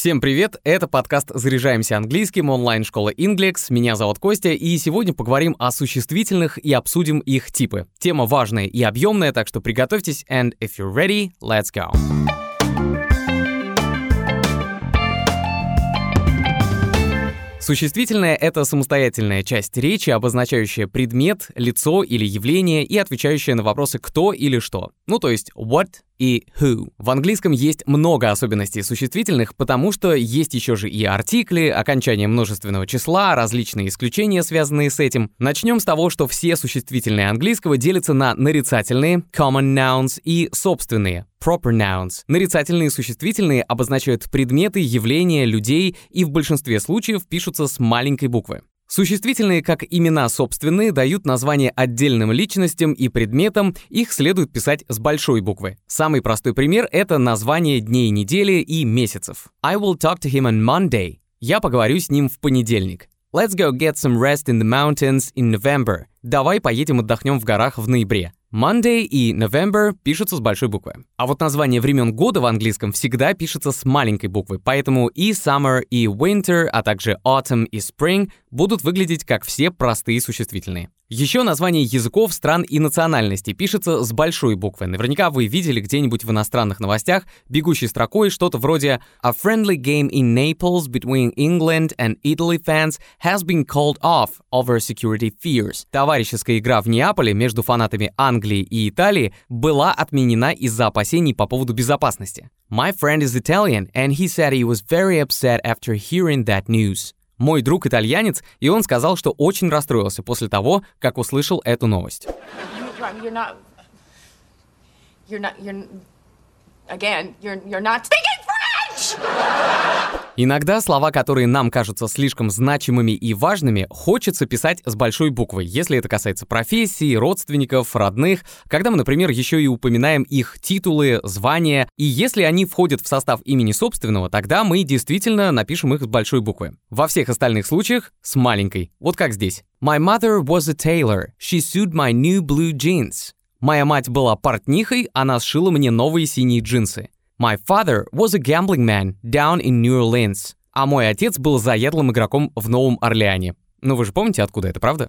Всем привет, это подкаст «Заряжаемся английским» онлайн-школы Inglex. Меня зовут Костя, и сегодня поговорим о существительных и обсудим их типы. Тема важная и объемная, так что приготовьтесь, and if you're ready, let's go. Существительное — это самостоятельная часть речи, обозначающая предмет, лицо или явление и отвечающая на вопросы «кто» или «что». Ну, то есть what и who. В английском есть много особенностей существительных, потому что есть еще же и артикли, окончание множественного числа, различные исключения, связанные с этим. Начнем с того, что все существительные английского делятся на нарицательные, common nouns, и собственные, proper nouns. Нарицательные существительные обозначают предметы, явления, людей и в большинстве случаев пишутся с маленькой буквы. Существительные, как имена собственные, дают название отдельным личностям и предметам, их следует писать с большой буквы. Самый простой пример — это название дней недели и месяцев. I will talk to him on Monday. Я поговорю с ним в понедельник. Let's go get some rest in the mountains in November. Давай поедем отдохнем в горах в ноябре. Monday и November пишутся с большой буквы. А вот название времен года в английском всегда пишется с маленькой буквы, поэтому и summer, и winter, а также autumn и spring будут выглядеть как все простые существительные. Еще название языков, стран и национальностей пишется с большой буквы. Наверняка вы видели где-нибудь в иностранных новостях бегущей строкой что-то вроде «A friendly game in Naples between England and Italy fans has been called off over security fears». Товарищеская игра в Неаполе между фанатами Англии и Италии была отменена из-за опасений по поводу безопасности. My friend is Italian, and he said he was very upset after hearing that news. Мой друг итальянец, и он сказал, что очень расстроился после того, как услышал эту новость. You're not. You're not. You're. Again, you're. You're not speaking Иногда слова, которые нам кажутся слишком значимыми и важными, хочется писать с большой буквы, если это касается профессии, родственников, родных, когда мы, например, еще и упоминаем их титулы, звания, и если они входят в состав имени собственного, тогда мы действительно напишем их с большой буквы. Во всех остальных случаях с маленькой, вот как здесь. My mother was a tailor. She sewed my new blue jeans. Моя мать была портнихой, она сшила мне новые синие джинсы. My father was a gambling man down in New Orleans. А мой отец был заядлым игроком в Новом Орлеане. Ну вы же помните, откуда это, правда?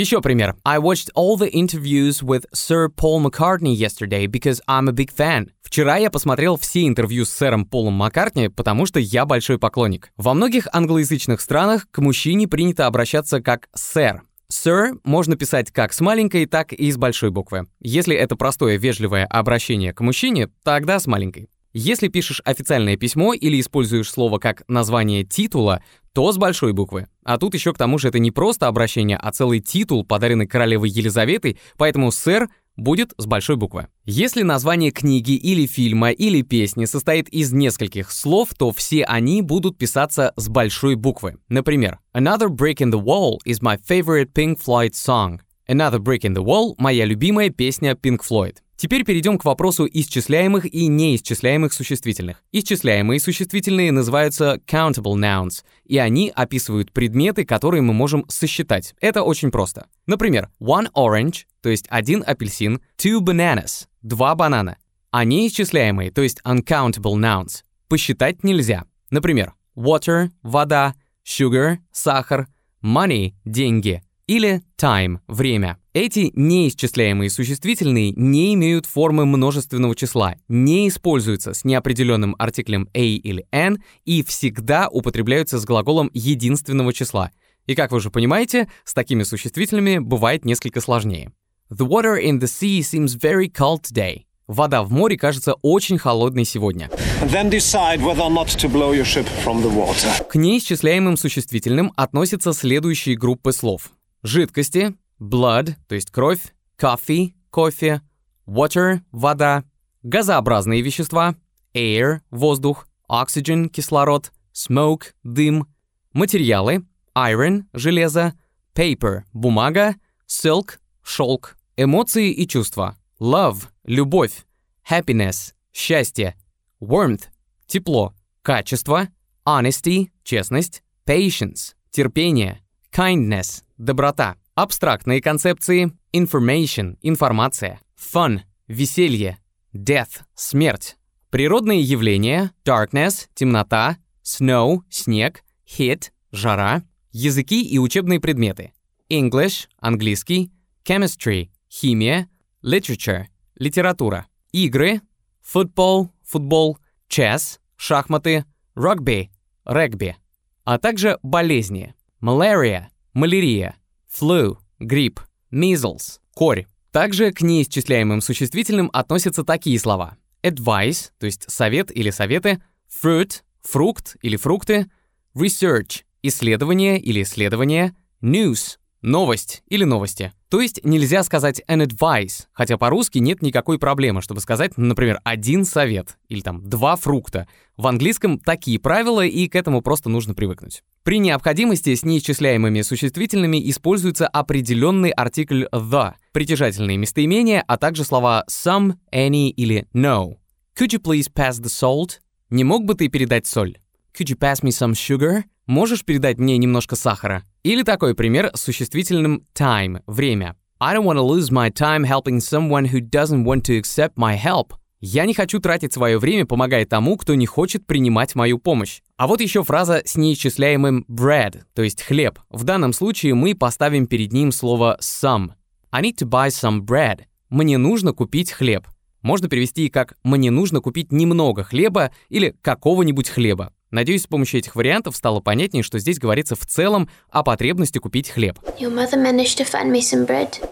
Еще пример. I watched all the interviews with Sir Paul McCartney yesterday because I'm a big fan. Вчера я посмотрел все интервью с сэром Полом Маккартни, потому что я большой поклонник. Во многих англоязычных странах к мужчине принято обращаться как «сэр», Sir можно писать как с маленькой, так и с большой буквы. Если это простое вежливое обращение к мужчине, тогда с маленькой. Если пишешь официальное письмо или используешь слово как название титула, то с большой буквы. А тут еще к тому же это не просто обращение, а целый титул, подаренный королевой Елизаветой, поэтому «сэр» будет с большой буквы. Если название книги или фильма или песни состоит из нескольких слов, то все они будут писаться с большой буквы. Например, Another Brick in the Wall is my favorite Pink Floyd song. Another Brick in the Wall — моя любимая песня Pink Floyd. Теперь перейдем к вопросу исчисляемых и неисчисляемых существительных. Исчисляемые существительные называются countable nouns, и они описывают предметы, которые мы можем сосчитать. Это очень просто. Например, one orange, то есть один апельсин, two bananas, два банана. А неисчисляемые, то есть uncountable nouns, посчитать нельзя. Например, water – вода, sugar – сахар, money – деньги или time – время. Эти неисчисляемые существительные не имеют формы множественного числа, не используются с неопределенным артиклем a или n и всегда употребляются с глаголом единственного числа. И как вы уже понимаете, с такими существительными бывает несколько сложнее. The water in the sea seems very cold today. Вода в море кажется очень холодной сегодня. Then decide whether not to blow your ship from the water. К неисчисляемым существительным относятся следующие группы слов. Жидкости, blood, то есть кровь, coffee, кофе, water, вода, газообразные вещества, air, воздух, oxygen, кислород, smoke, дым, материалы, iron, железо, paper, бумага, silk – шелк, эмоции и чувства, love – любовь, happiness – счастье, warmth – тепло, качество, honesty – честность, patience – терпение, kindness – доброта, абстрактные концепции, information – информация, fun – веселье, death – смерть, природные явления, darkness – темнота, snow – снег, heat – жара, языки и учебные предметы, English – английский, chemistry – химия, literature – литература, игры, football – футбол, chess – шахматы, rugby – регби, а также болезни, malaria – малярия, flu – грипп, measles – корь. Также к неисчисляемым существительным относятся такие слова. Advice, то есть совет или советы, fruit, фрукт или фрукты, research, исследование или исследование, news, новость или новости. То есть нельзя сказать an advice, хотя по-русски нет никакой проблемы, чтобы сказать, например, один совет или там два фрукта. В английском такие правила, и к этому просто нужно привыкнуть. При необходимости с неисчисляемыми существительными используется определенный артикль the, притяжательные местоимения, а также слова some, any или no. Could you please pass the salt? Не мог бы ты передать соль? Could you pass me some sugar? Можешь передать мне немножко сахара? Или такой пример с существительным time – время. I don't want to lose my time helping someone who doesn't want to accept my help. Я не хочу тратить свое время, помогая тому, кто не хочет принимать мою помощь. А вот еще фраза с неисчисляемым bread, то есть хлеб. В данном случае мы поставим перед ним слово some. I need to buy some bread. Мне нужно купить хлеб. Можно перевести как «мне нужно купить немного хлеба» или «какого-нибудь хлеба». Надеюсь, с помощью этих вариантов стало понятнее, что здесь говорится в целом о потребности купить хлеб.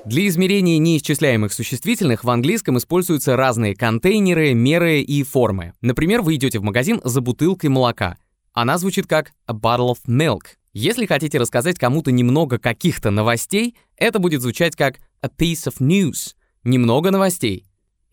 Для измерения неисчисляемых существительных в английском используются разные контейнеры, меры и формы. Например, вы идете в магазин за бутылкой молока. Она звучит как a bottle of milk. Если хотите рассказать кому-то немного каких-то новостей, это будет звучать как a piece of news. Немного новостей.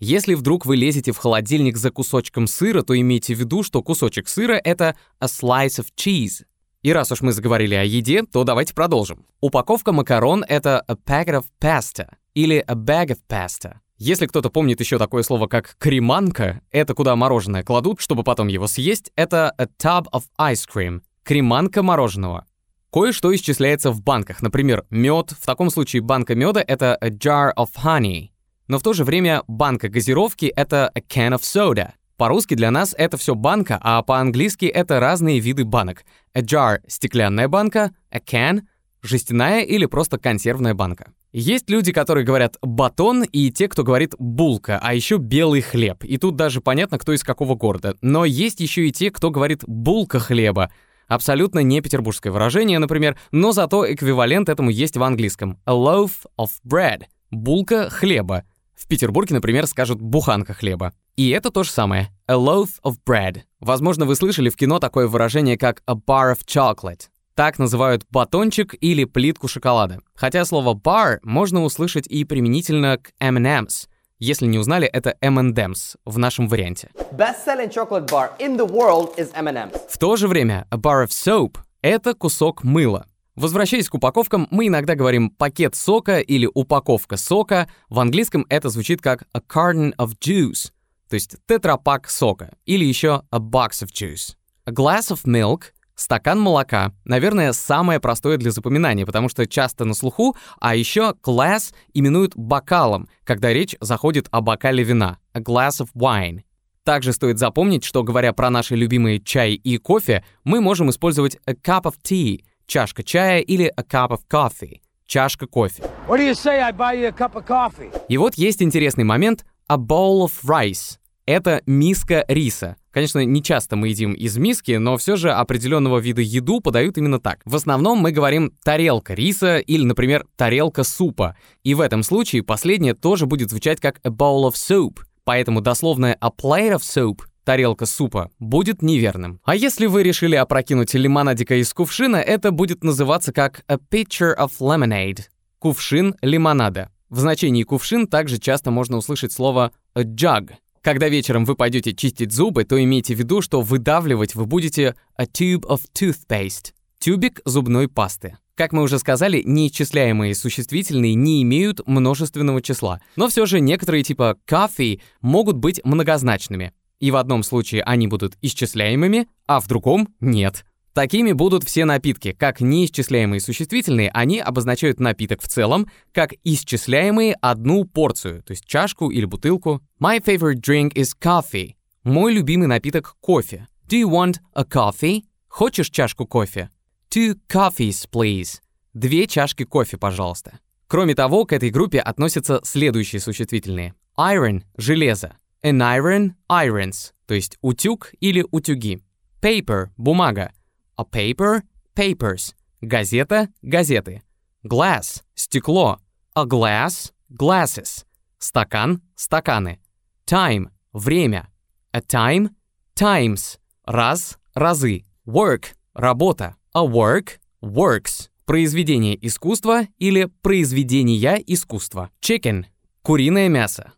Если вдруг вы лезете в холодильник за кусочком сыра, то имейте в виду, что кусочек сыра — это a slice of cheese. И раз уж мы заговорили о еде, то давайте продолжим. Упаковка макарон — это a packet of pasta или a bag of pasta. Если кто-то помнит еще такое слово, как креманка, это куда мороженое кладут, чтобы потом его съесть, это a tub of ice cream, креманка мороженого. Кое-что исчисляется в банках, например, мед. В таком случае банка меда — это a jar of honey. Но в то же время банка газировки — это a can of soda. По-русски для нас это все банка, а по-английски это разные виды банок. A jar — стеклянная банка, a can — жестяная или просто консервная банка. Есть люди, которые говорят «батон», и те, кто говорит «булка», а еще «белый хлеб». И тут даже понятно, кто из какого города. Но есть еще и те, кто говорит «булка хлеба». Абсолютно не петербургское выражение, например, но зато эквивалент этому есть в английском. A loaf of bread — булка хлеба. В Петербурге, например, скажут «буханка хлеба». И это то же самое. A loaf of bread. Возможно, вы слышали в кино такое выражение, как a bar of chocolate. Так называют батончик или плитку шоколада. Хотя слово bar можно услышать и применительно к M&M's. Если не узнали, это M&M's в нашем варианте. Best-selling chocolate bar in the world is M&M's. В то же время a bar of soap — это кусок мыла. Возвращаясь к упаковкам, мы иногда говорим «пакет сока» или «упаковка сока». В английском это звучит как «a carton of juice», то есть тетрапак сока, или еще «a box of juice». A glass of milk — стакан молока. Наверное, самое простое для запоминания, потому что часто на слуху, а еще glass именуют бокалом, когда речь заходит о бокале вина. A glass of wine. Также стоит запомнить, что говоря про наши любимые чай и кофе, мы можем использовать a cup of tea — чашка чая или a cup of coffee, чашка кофе. What do you say I buy you a cup of coffee? И вот есть интересный момент a bowl of rice. Это миска риса. Конечно, не часто мы едим из миски, но все же определенного вида еду подают именно так. В основном мы говорим тарелка риса или, например, тарелка супа. И в этом случае последнее тоже будет звучать как a bowl of soup. Поэтому дословное a plate of soup тарелка супа, будет неверным. А если вы решили опрокинуть лимонадика из кувшина, это будет называться как a pitcher of lemonade. Кувшин лимонада. В значении кувшин также часто можно услышать слово a jug. Когда вечером вы пойдете чистить зубы, то имейте в виду, что выдавливать вы будете a tube of toothpaste. Тюбик зубной пасты. Как мы уже сказали, неисчисляемые существительные не имеют множественного числа, но все же некоторые типа coffee могут быть многозначными. И в одном случае они будут исчисляемыми, а в другом — нет. Такими будут все напитки. Как неисчисляемые существительные, они обозначают напиток в целом, как исчисляемые одну порцию, то есть чашку или бутылку. My favorite drink is coffee. Мой любимый напиток — кофе. Do you want a coffee? Хочешь чашку кофе? Two coffees, please. Две чашки кофе, пожалуйста. Кроме того, к этой группе относятся следующие существительные. Iron — железо. An iron — irons, то есть утюг или утюги. Paper — бумага. A paper — papers. Газета — газеты. Glass — стекло. A glass — glasses. Стакан — стаканы. Time — время. A time — times. Раз — разы. Work — работа. A work — works. Произведение искусства или произведения искусства. Chicken — куриное мясо.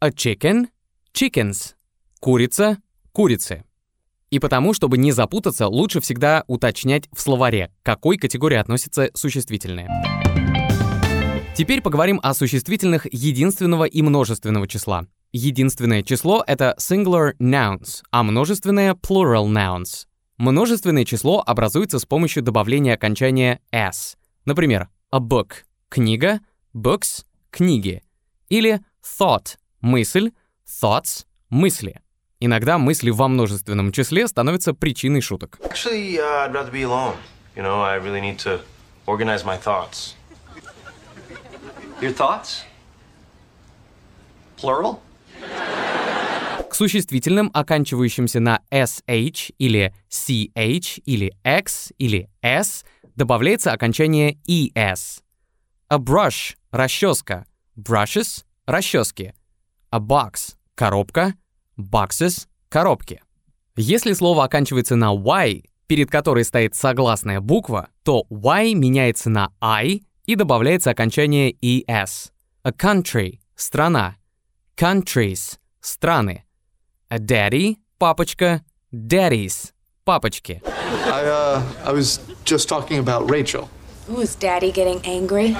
A chicken — chickens. Курица — курицы. И потому, чтобы не запутаться, лучше всегда уточнять в словаре, к какой категории относятся существительные. Теперь поговорим о существительных единственного и множественного числа. Единственное число — это singular nouns, а множественное — plural nouns. Множественное число образуется с помощью добавления окончания s. Например, a book — книга, books — книги. Или thought — мысль, thoughts — мысли. Иногда мысли во множественном числе становятся причиной шуток. Actually, uh, I'd rather be alone. You know, I really need to organize my thoughts. Your thoughts? Plural? К существительным, оканчивающимся на sh или ch или x или s, добавляется окончание es. A brush — расческа, brushes — расчески. A box — коробка, boxes — коробки. Если слово оканчивается на y, перед которой стоит согласная буква, то y меняется на i и добавляется окончание es. A country — страна. Countries — страны. A daddy — папочка. Daddies — папочки. I, uh, I was just talking about Rachel. Ooh, is Daddy getting angry?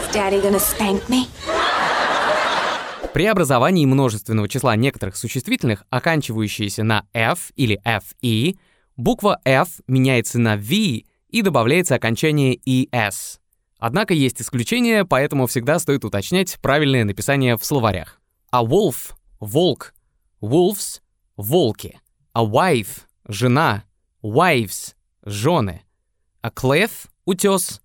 is Daddy gonna spank me? При образовании множественного числа некоторых существительных, оканчивающиеся на f или fe, буква f меняется на v и добавляется окончание es. Однако есть исключения, поэтому всегда стоит уточнять правильное написание в словарях. А wolf — волк, wolves — волки, а wife — жена, wives — жены, а cliff — утес,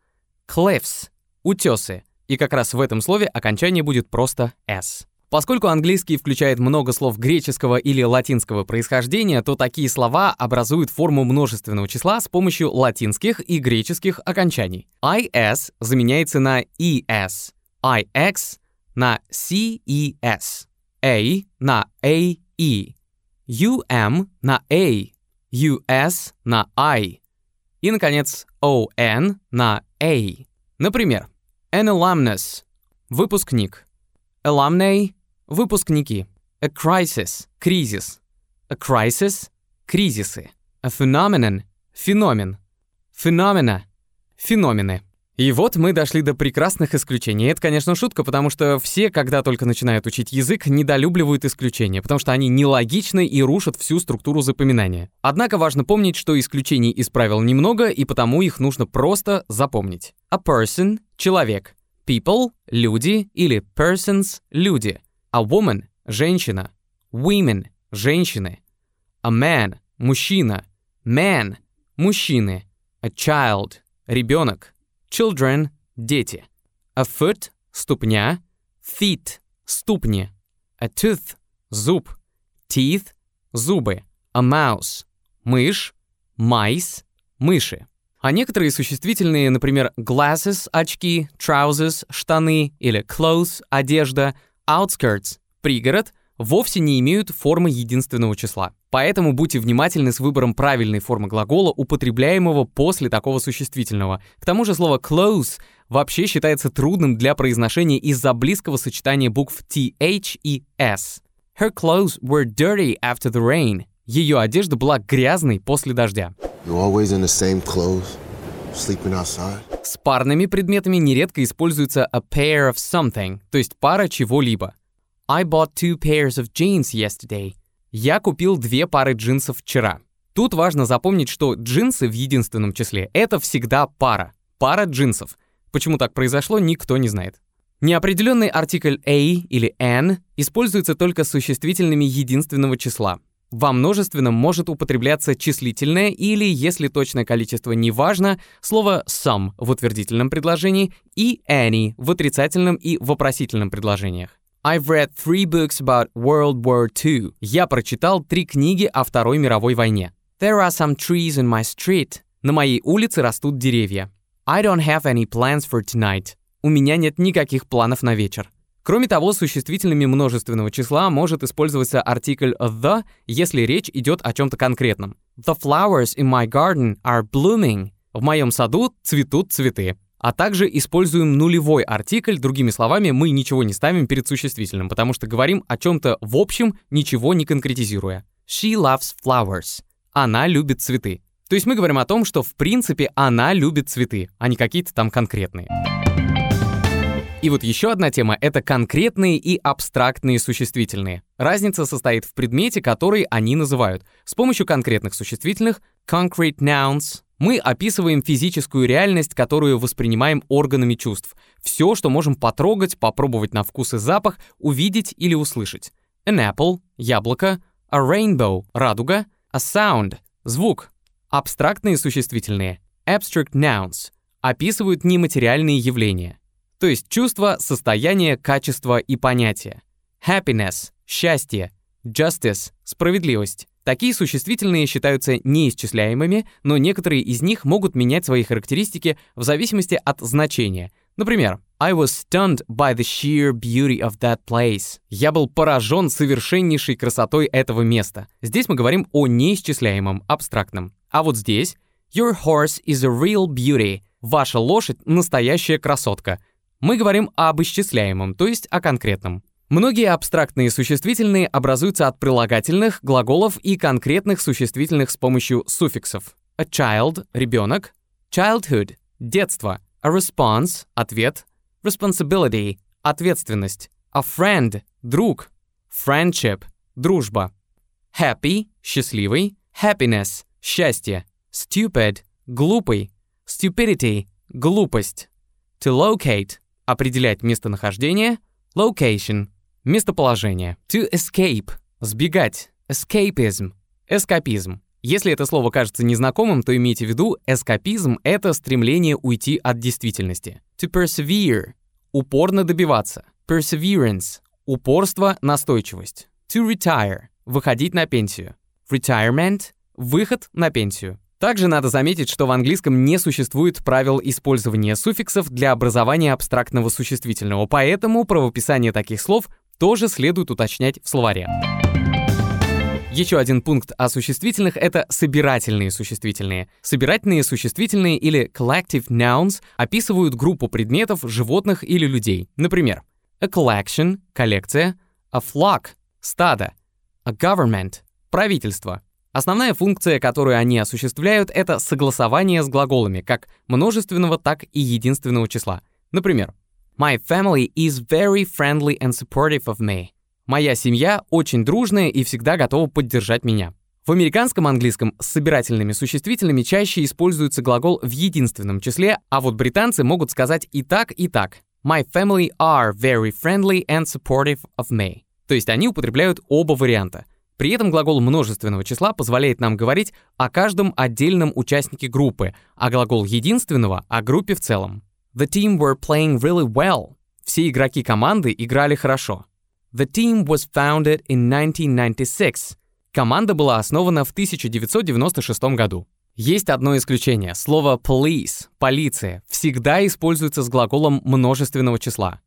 cliffs — утесы. И как раз в этом слове окончание будет просто s. Поскольку английский включает много слов греческого или латинского происхождения, то такие слова образуют форму множественного числа с помощью латинских и греческих окончаний. is заменяется на es, ix на ces, a на ae, um на a, us на i и, наконец, on на a. Например, an alumnus — выпускник, alumni Выпускники. A crisis – кризис. A crisis – кризисы. A phenomenon – феномен. Phenomena – феномены. И вот мы дошли до прекрасных исключений. Это, конечно, шутка, потому что все, когда только начинают учить язык, недолюбливают исключения, потому что они нелогичны и рушат всю структуру запоминания. Однако важно помнить, что исключений из правил немного, и потому их нужно просто запомнить. A person — человек. People — люди или persons — люди. A woman – женщина. Women – женщины. A man – мужчина. Man – мужчины. A child – ребенок. Children – дети. A foot – ступня. Feet – ступни. A tooth – зуб. Teeth – зубы. A mouse – мышь. Mice – мыши. А некоторые существительные, например, glasses – очки, trousers – штаны или clothes – одежда – outskirts, пригород, вовсе не имеют формы единственного числа. Поэтому будьте внимательны с выбором правильной формы глагола, употребляемого после такого существительного. К тому же слово close вообще считается трудным для произношения из-за близкого сочетания букв th и s. Her clothes were dirty after the rain. Ее одежда была грязной после дождя. You always in the same clothes, sleeping outside? С парными предметами нередко используется a pair of something, то есть пара чего-либо. I bought two pairs of jeans yesterday. Я купил две пары джинсов вчера. Тут важно запомнить, что джинсы в единственном числе — это всегда пара. Пара джинсов. Почему так произошло, никто не знает. Неопределенный артикль a или an используется только с существительными единственного числа. Во множественном может употребляться числительное или, если точное количество не важно, слово some в утвердительном предложении и any в отрицательном и вопросительном предложениях. I've read three books about World War II. Я прочитал три книги о Второй мировой войне. There are some trees in my street. На моей улице растут деревья. I don't have any plans for tonight. У меня нет никаких планов на вечер. Кроме того, существительными множественного числа может использоваться артикль the, если речь идет о чем-то конкретном. The flowers in my garden are blooming. В моем саду цветут цветы. А также используем нулевой артикль, другими словами, мы ничего не ставим перед существительным, потому что говорим о чем-то в общем, ничего не конкретизируя. She loves flowers. Она любит цветы. То есть мы говорим о том, что в принципе она любит цветы, а не какие-то там конкретные. И вот еще одна тема — это конкретные и абстрактные существительные. Разница состоит в предмете, который они называют. С помощью конкретных существительных concrete nouns мы описываем физическую реальность, которую воспринимаем органами чувств. Все, что можем потрогать, попробовать на вкус и запах, увидеть или услышать. An apple — яблоко, a rainbow — радуга, a sound — звук. Абстрактные существительные abstract nouns описывают нематериальные явления. То есть чувство, состояние, качество и понятие. Happiness — счастье. Justice — справедливость. Такие существительные считаются неисчисляемыми, но некоторые из них могут менять свои характеристики в зависимости от значения. Например, I was stunned by the sheer beauty of that place. Я был поражен совершеннейшей красотой этого места. Здесь мы говорим о неисчисляемом, абстрактном. А вот здесь Your horse is a real beauty. Ваша лошадь — настоящая красотка мы говорим об исчисляемом, то есть о конкретном. Многие абстрактные существительные образуются от прилагательных, глаголов и конкретных существительных с помощью суффиксов. A child — ребенок, childhood — детство, a response — ответ, responsibility — ответственность, a friend — друг, friendship — дружба, happy — счастливый, happiness — счастье, stupid — глупый, stupidity — глупость, to locate определять местонахождение, location, местоположение. To escape — сбегать, escapism, эскапизм. Если это слово кажется незнакомым, то имейте в виду, эскапизм — это стремление уйти от действительности. To persevere — упорно добиваться. Perseverance — упорство, настойчивость. To retire — выходить на пенсию. Retirement — выход на пенсию. Также надо заметить, что в английском не существует правил использования суффиксов для образования абстрактного существительного, поэтому правописание таких слов тоже следует уточнять в словаре. Еще один пункт о существительных — это собирательные существительные. Собирательные существительные или collective nouns описывают группу предметов, животных или людей. Например, a collection — коллекция, a flock — стадо, a government — правительство — Основная функция, которую они осуществляют, это согласование с глаголами, как множественного, так и единственного числа. Например, My family is very friendly and supportive of me. Моя семья очень дружная и всегда готова поддержать меня. В американском английском с собирательными существительными чаще используется глагол в единственном числе, а вот британцы могут сказать и так, и так. My family are very friendly and supportive of me. То есть они употребляют оба варианта. При этом глагол множественного числа позволяет нам говорить о каждом отдельном участнике группы, а глагол единственного — о группе в целом. The team were playing really well. Все игроки команды играли хорошо. The team was founded in 1996. Команда была основана в 1996 году. Есть одно исключение. Слово police, полиция, всегда используется с глаголом множественного числа.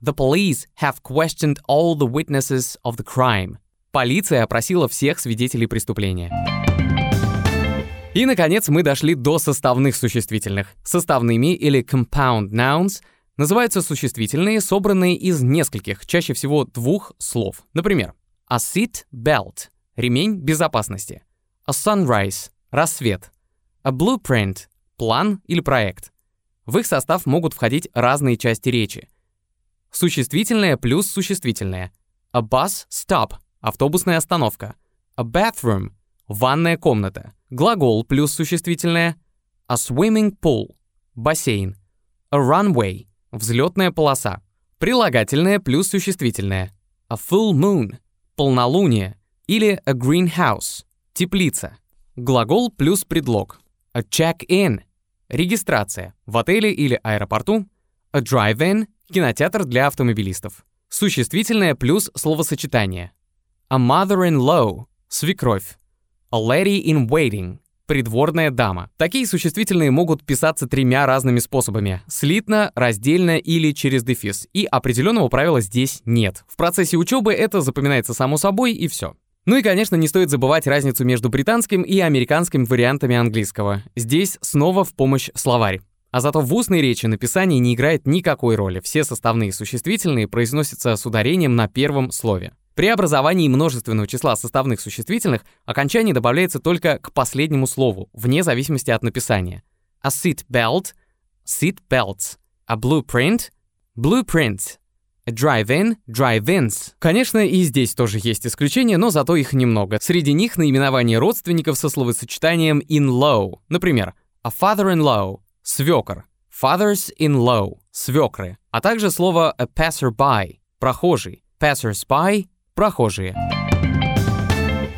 The police have questioned all the witnesses of the crime. Полиция опросила всех свидетелей преступления. И, наконец, мы дошли до составных существительных. Составными или compound nouns называются существительные, собранные из нескольких, чаще всего двух слов. Например, a seat belt — ремень безопасности, a sunrise — рассвет, A blueprint — план или проект. В их состав могут входить разные части речи. Существительное плюс существительное. A bus stop — автобусная остановка. A bathroom — ванная комната. Глагол плюс существительное. A swimming pool — бассейн. A runway — взлетная полоса. Прилагательное плюс существительное. A full moon — полнолуние. Или a greenhouse — теплица. Глагол плюс предлог. A check-in — регистрация в отеле или аэропорту. A drive-in — кинотеатр для автомобилистов. Существительное плюс словосочетание. A mother-in-law — свекровь. A lady in waiting — придворная дама. Такие существительные могут писаться тремя разными способами. Слитно, раздельно или через дефис. И определенного правила здесь нет. В процессе учебы это запоминается само собой и все. Ну и, конечно, не стоит забывать разницу между британским и американским вариантами английского. Здесь снова в помощь словарь. А зато в устной речи написание не играет никакой роли. Все составные существительные произносятся с ударением на первом слове. При образовании множественного числа составных существительных окончание добавляется только к последнему слову, вне зависимости от написания. A seat belt — seat belts. A blueprint — blueprints. A drive-in — drive-ins. Конечно, и здесь тоже есть исключения, но зато их немного. Среди них наименование родственников со словосочетанием in-law. Например, a father-in-law — свекор. Fathers-in-law — свекры. А также слово a passerby — прохожий. Passers-by — прохожие.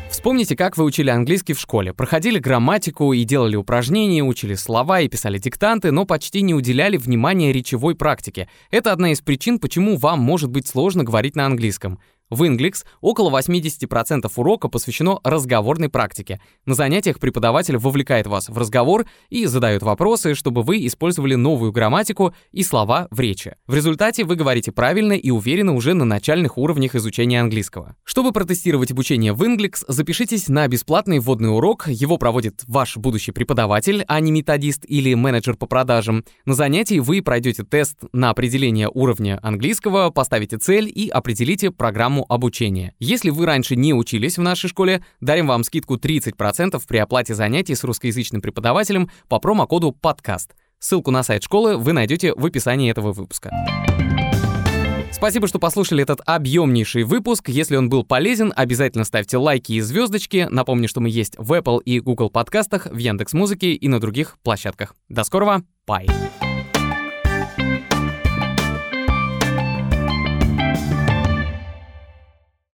Вспомните, как вы учили английский в школе. Проходили грамматику и делали упражнения, учили слова и писали диктанты, но почти не уделяли внимания речевой практике. Это одна из причин, почему вам может быть сложно говорить на английском. В Inglix около 80% урока посвящено разговорной практике. На занятиях преподаватель вовлекает вас в разговор и задает вопросы, чтобы вы использовали новую грамматику и слова в речи. В результате вы говорите правильно и уверенно уже на начальных уровнях изучения английского. Чтобы протестировать обучение в Inglix, запишитесь на бесплатный вводный урок. Его проводит ваш будущий преподаватель, а не методист или менеджер по продажам. На занятии вы пройдете тест на определение уровня английского, поставите цель и определите программу обучения. Если вы раньше не учились в нашей школе, дарим вам скидку 30% при оплате занятий с русскоязычным преподавателем по промокоду «Подкаст». Ссылку на сайт школы вы найдете в описании этого выпуска. Спасибо, что послушали этот объемнейший выпуск. Если он был полезен, обязательно ставьте лайки и звездочки. Напомню, что мы есть в Apple и Google подкастах, в Яндекс Музыке и на других площадках. До скорого, bye!